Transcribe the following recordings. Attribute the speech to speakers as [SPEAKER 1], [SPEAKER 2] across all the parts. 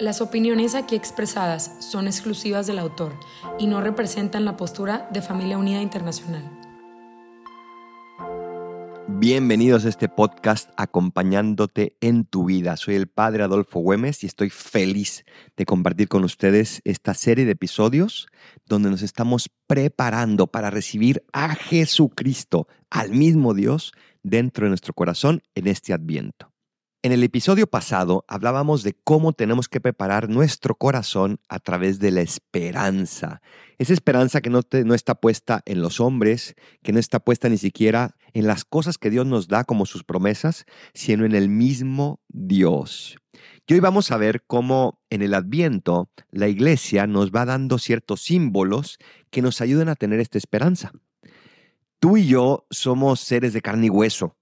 [SPEAKER 1] Las opiniones aquí expresadas son exclusivas del autor y no representan la postura de Familia Unida Internacional.
[SPEAKER 2] Bienvenidos a este podcast acompañándote en tu vida. Soy el padre Adolfo Güemes y estoy feliz de compartir con ustedes esta serie de episodios donde nos estamos preparando para recibir a Jesucristo, al mismo Dios, dentro de nuestro corazón en este adviento. En el episodio pasado hablábamos de cómo tenemos que preparar nuestro corazón a través de la esperanza. Esa esperanza que no, está puesta en los hombres, que no está puesta ni siquiera en las cosas que Dios nos da como sus promesas, sino en el mismo Dios. Y hoy vamos a ver cómo en el adviento la iglesia nos va dando ciertos símbolos que nos ayudan a tener esta esperanza. Tú y yo somos seres de carne y hueso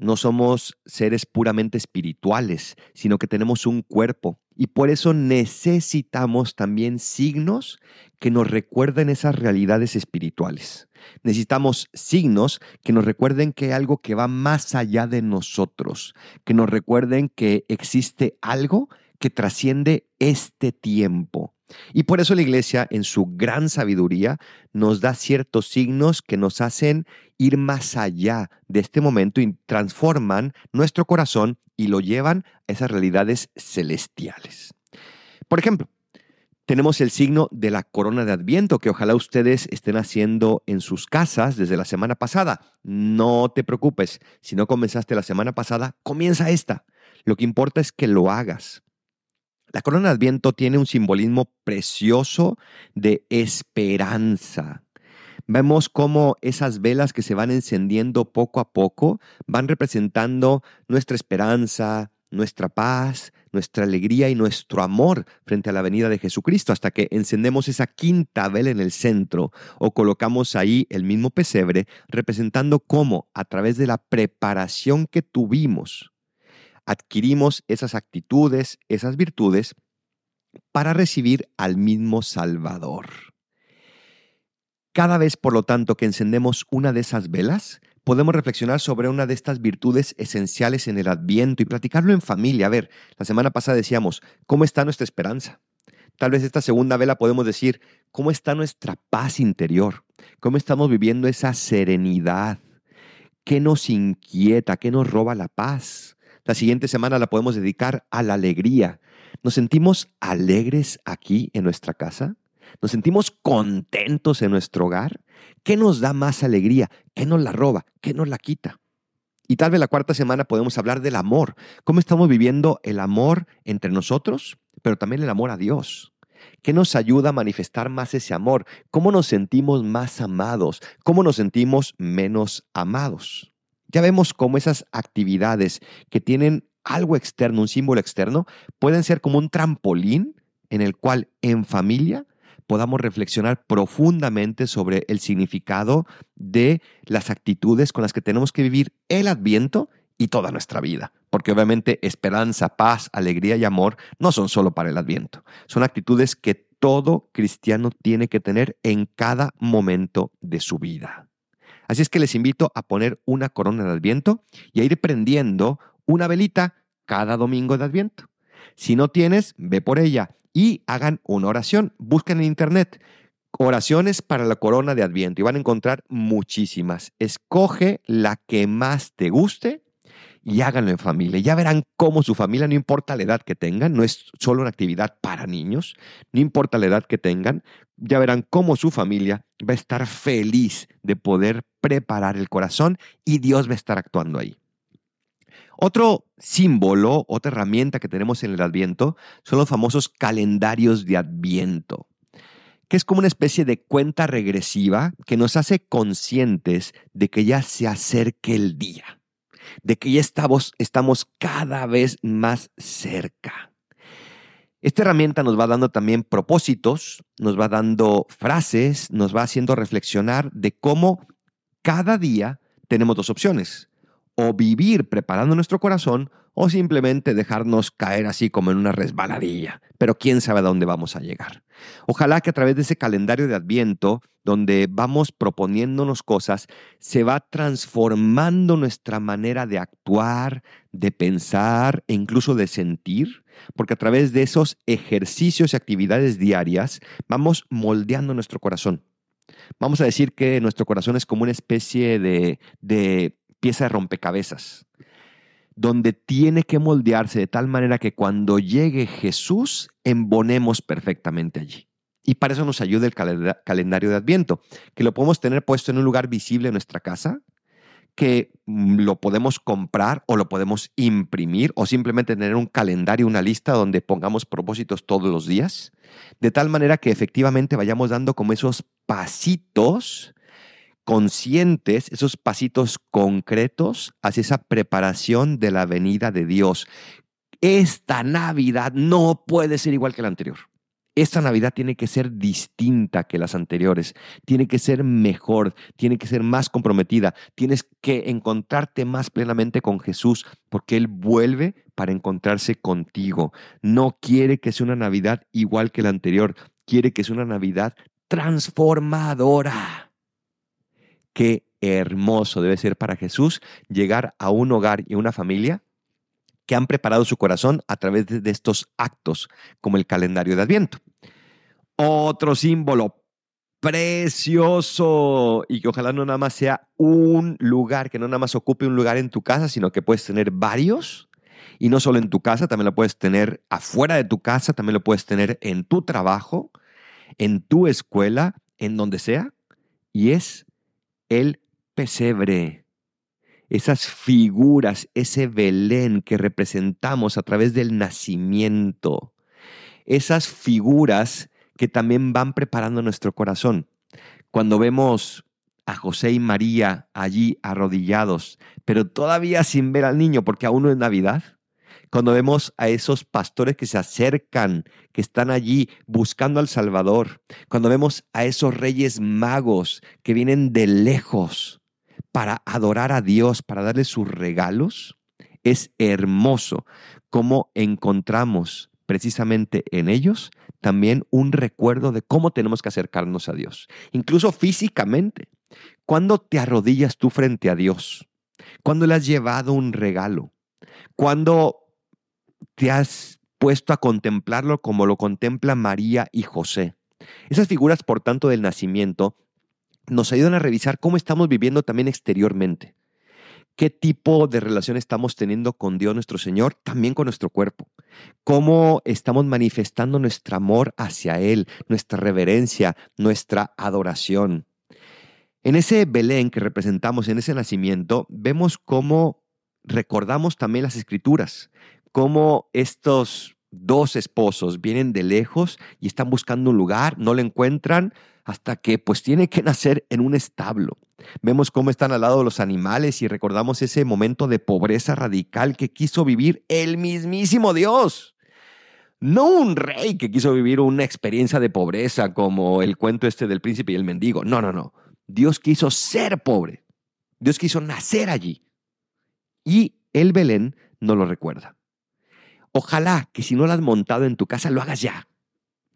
[SPEAKER 2] no somos seres puramente espirituales, sino que tenemos un cuerpo. Y por eso necesitamos también signos que nos recuerden esas realidades espirituales. Necesitamos signos que nos recuerden que hay algo que va más allá de nosotros, que nos recuerden que existe algo que trasciende este tiempo. Y por eso la iglesia, en su gran sabiduría, nos da ciertos signos que nos hacen ir más allá de este momento y transforman nuestro corazón y lo llevan a esas realidades celestiales. Por ejemplo, tenemos el signo de la corona de Adviento que ojalá ustedes estén haciendo en sus casas desde la semana pasada. No te preocupes, si no comenzaste la semana pasada, comienza esta. Lo que importa es que lo hagas. La corona de Adviento tiene un simbolismo precioso de esperanza. Vemos cómo esas velas que se van encendiendo poco a poco van representando nuestra esperanza, nuestra paz, nuestra alegría y nuestro amor frente a la venida de Jesucristo, hasta que encendemos esa quinta vela en el centro o colocamos ahí el mismo pesebre, representando cómo a través de la preparación que tuvimos adquirimos esas actitudes, esas virtudes, para recibir al mismo Salvador. Cada vez, por lo tanto, que encendemos una de esas velas, podemos reflexionar sobre una de estas virtudes esenciales en el adviento y platicarlo en familia. A ver, la semana pasada decíamos, ¿cómo está nuestra esperanza? Tal vez esta segunda vela podemos decir, ¿cómo está nuestra paz interior? ¿Cómo estamos viviendo esa serenidad? ¿Qué nos inquieta? ¿Qué nos roba la paz? La siguiente semana la podemos dedicar a la alegría. ¿Nos sentimos alegres aquí en nuestra casa? ¿Nos sentimos contentos en nuestro hogar? ¿Qué nos da más alegría? ¿Qué nos la roba? ¿Qué nos la quita? Y tal vez la cuarta semana podemos hablar del amor. ¿Cómo estamos viviendo el amor entre nosotros, pero también el amor a Dios? ¿Qué nos ayuda a manifestar más ese amor? ¿Cómo nos sentimos más amados? ¿Cómo nos sentimos menos amados? Ya vemos cómo esas actividades que tienen algo externo, un símbolo externo, pueden ser como un trampolín en el cual en familia podamos reflexionar profundamente sobre el significado de las actitudes con las que tenemos que vivir el adviento y toda nuestra vida. Porque obviamente esperanza, paz, alegría y amor no son solo para el adviento. Son actitudes que todo cristiano tiene que tener en cada momento de su vida. Así es que les invito a poner una corona de Adviento y a ir prendiendo una velita cada domingo de Adviento. Si no tienes, ve por ella y hagan una oración. Busquen en internet oraciones para la corona de Adviento y van a encontrar muchísimas. Escoge la que más te guste y háganlo en familia. Ya verán cómo su familia, no importa la edad que tengan, no es solo una actividad para niños, no importa la edad que tengan, ya verán cómo su familia va a estar feliz de poder preparar el corazón y Dios va a estar actuando ahí. Otro símbolo, otra herramienta que tenemos en el Adviento son los famosos calendarios de Adviento, que es como una especie de cuenta regresiva que nos hace conscientes de que ya se acerque el día de que ya estamos, estamos cada vez más cerca. Esta herramienta nos va dando también propósitos, nos va dando frases, nos va haciendo reflexionar de cómo cada día tenemos dos opciones. O vivir preparando nuestro corazón o simplemente dejarnos caer así como en una resbaladilla. Pero quién sabe a dónde vamos a llegar. Ojalá que a través de ese calendario de Adviento, donde vamos proponiéndonos cosas, se va transformando nuestra manera de actuar, de pensar e incluso de sentir, porque a través de esos ejercicios y actividades diarias vamos moldeando nuestro corazón. Vamos a decir que nuestro corazón es como una especie de, de pieza de rompecabezas donde tiene que moldearse de tal manera que cuando llegue Jesús, embonemos perfectamente allí. Y para eso nos ayuda el calendario de Adviento, que lo podemos tener puesto en un lugar visible en nuestra casa, que mm, lo podemos comprar o lo podemos imprimir o simplemente tener un calendario, una lista donde pongamos propósitos todos los días, de tal manera que efectivamente vayamos dando como esos pasitos conscientes, esos pasitos concretos hacia esa preparación de la venida de Dios. Esta Navidad no puede ser igual que la anterior. Esta Navidad tiene que ser distinta que las anteriores, tiene que ser mejor, tiene que ser más comprometida, tienes que encontrarte más plenamente con Jesús, porque Él vuelve para encontrarse contigo. No quiere que sea una Navidad igual que la anterior, quiere que sea una Navidad transformadora. Qué hermoso debe ser para Jesús llegar a un hogar y una familia que han preparado su corazón a través de estos actos, como el calendario de Adviento. Otro símbolo precioso y que ojalá no nada más sea un lugar, que no nada más ocupe un lugar en tu casa, sino que puedes tener varios. Y no solo en tu casa, también lo puedes tener afuera de tu casa, también lo puedes tener en tu trabajo, en tu escuela, en donde sea. Y es el pesebre. Esas figuras, ese Belén que representamos a través del nacimiento. Esas figuras que también van preparando nuestro corazón. Cuando vemos a José y María allí arrodillados, pero todavía sin ver al niño, porque aún no es Navidad. Cuando vemos a esos pastores que se acercan, que están allí buscando al Salvador. Cuando vemos a esos reyes magos que vienen de lejos para adorar a Dios, para darle sus regalos. Es hermoso cómo encontramos precisamente en ellos también un recuerdo de cómo tenemos que acercarnos a Dios, incluso físicamente. Cuando te arrodillas tú frente a Dios, cuando le has llevado un regalo, cuando te has puesto a contemplarlo como lo contempla María y José. Esas figuras, por tanto, del nacimiento nos ayudan a revisar cómo estamos viviendo también exteriormente. ¿Qué tipo de relación estamos teniendo con Dios nuestro Señor? También con nuestro cuerpo. ¿Cómo estamos manifestando nuestro amor hacia Él, nuestra reverencia, nuestra adoración? En ese Belén que representamos, en ese nacimiento, vemos cómo recordamos también las escrituras, cómo estos dos esposos vienen de lejos y están buscando un lugar, no lo encuentran hasta que pues tiene que nacer en un establo. Vemos cómo están al lado de los animales y recordamos ese momento de pobreza radical que quiso vivir el mismísimo Dios. No un rey que quiso vivir una experiencia de pobreza como el cuento este del príncipe y el mendigo. No, no, no. Dios quiso ser pobre. Dios quiso nacer allí. Y el Belén no lo recuerda. Ojalá que si no lo has montado en tu casa, lo hagas ya.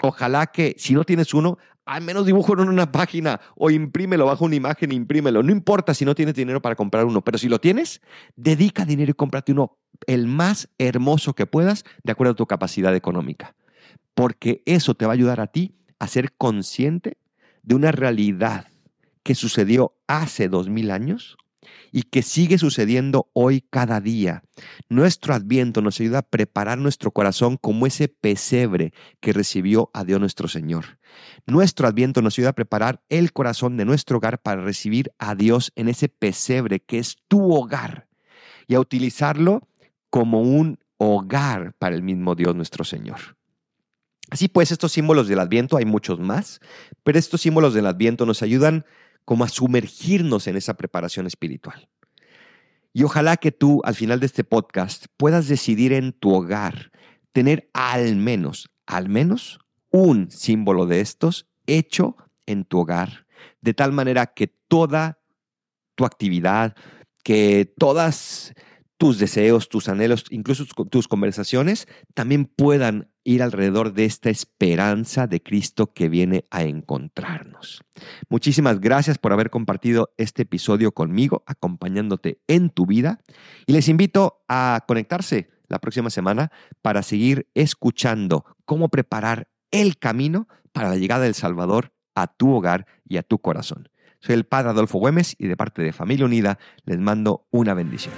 [SPEAKER 2] Ojalá que si no tienes uno, al menos dibújalo en una página o imprímelo, bajo una imagen, imprímelo. No importa si no tienes dinero para comprar uno, pero si lo tienes, dedica dinero y cómprate uno el más hermoso que puedas de acuerdo a tu capacidad económica. Porque eso te va a ayudar a ti a ser consciente de una realidad que sucedió hace dos mil años y que sigue sucediendo hoy cada día. Nuestro adviento nos ayuda a preparar nuestro corazón como ese pesebre que recibió a Dios nuestro Señor. Nuestro adviento nos ayuda a preparar el corazón de nuestro hogar para recibir a Dios en ese pesebre que es tu hogar y a utilizarlo como un hogar para el mismo Dios nuestro Señor. Así pues, estos símbolos del Adviento, hay muchos más, pero estos símbolos del Adviento nos ayudan como a sumergirnos en esa preparación espiritual. Y ojalá que tú al final de este podcast puedas decidir en tu hogar tener al menos, al menos un símbolo de estos hecho en tu hogar, de tal manera que toda tu actividad, que todas tus deseos, tus anhelos, incluso tus conversaciones, también puedan ir alrededor de esta esperanza de Cristo que viene a encontrarnos. Muchísimas gracias por haber compartido este episodio conmigo, acompañándote en tu vida, y les invito a conectarse la próxima semana para seguir escuchando cómo preparar el camino para la llegada del Salvador a tu hogar y a tu corazón. Soy el Padre Adolfo Güemes y de parte de Familia Unida les mando una bendición.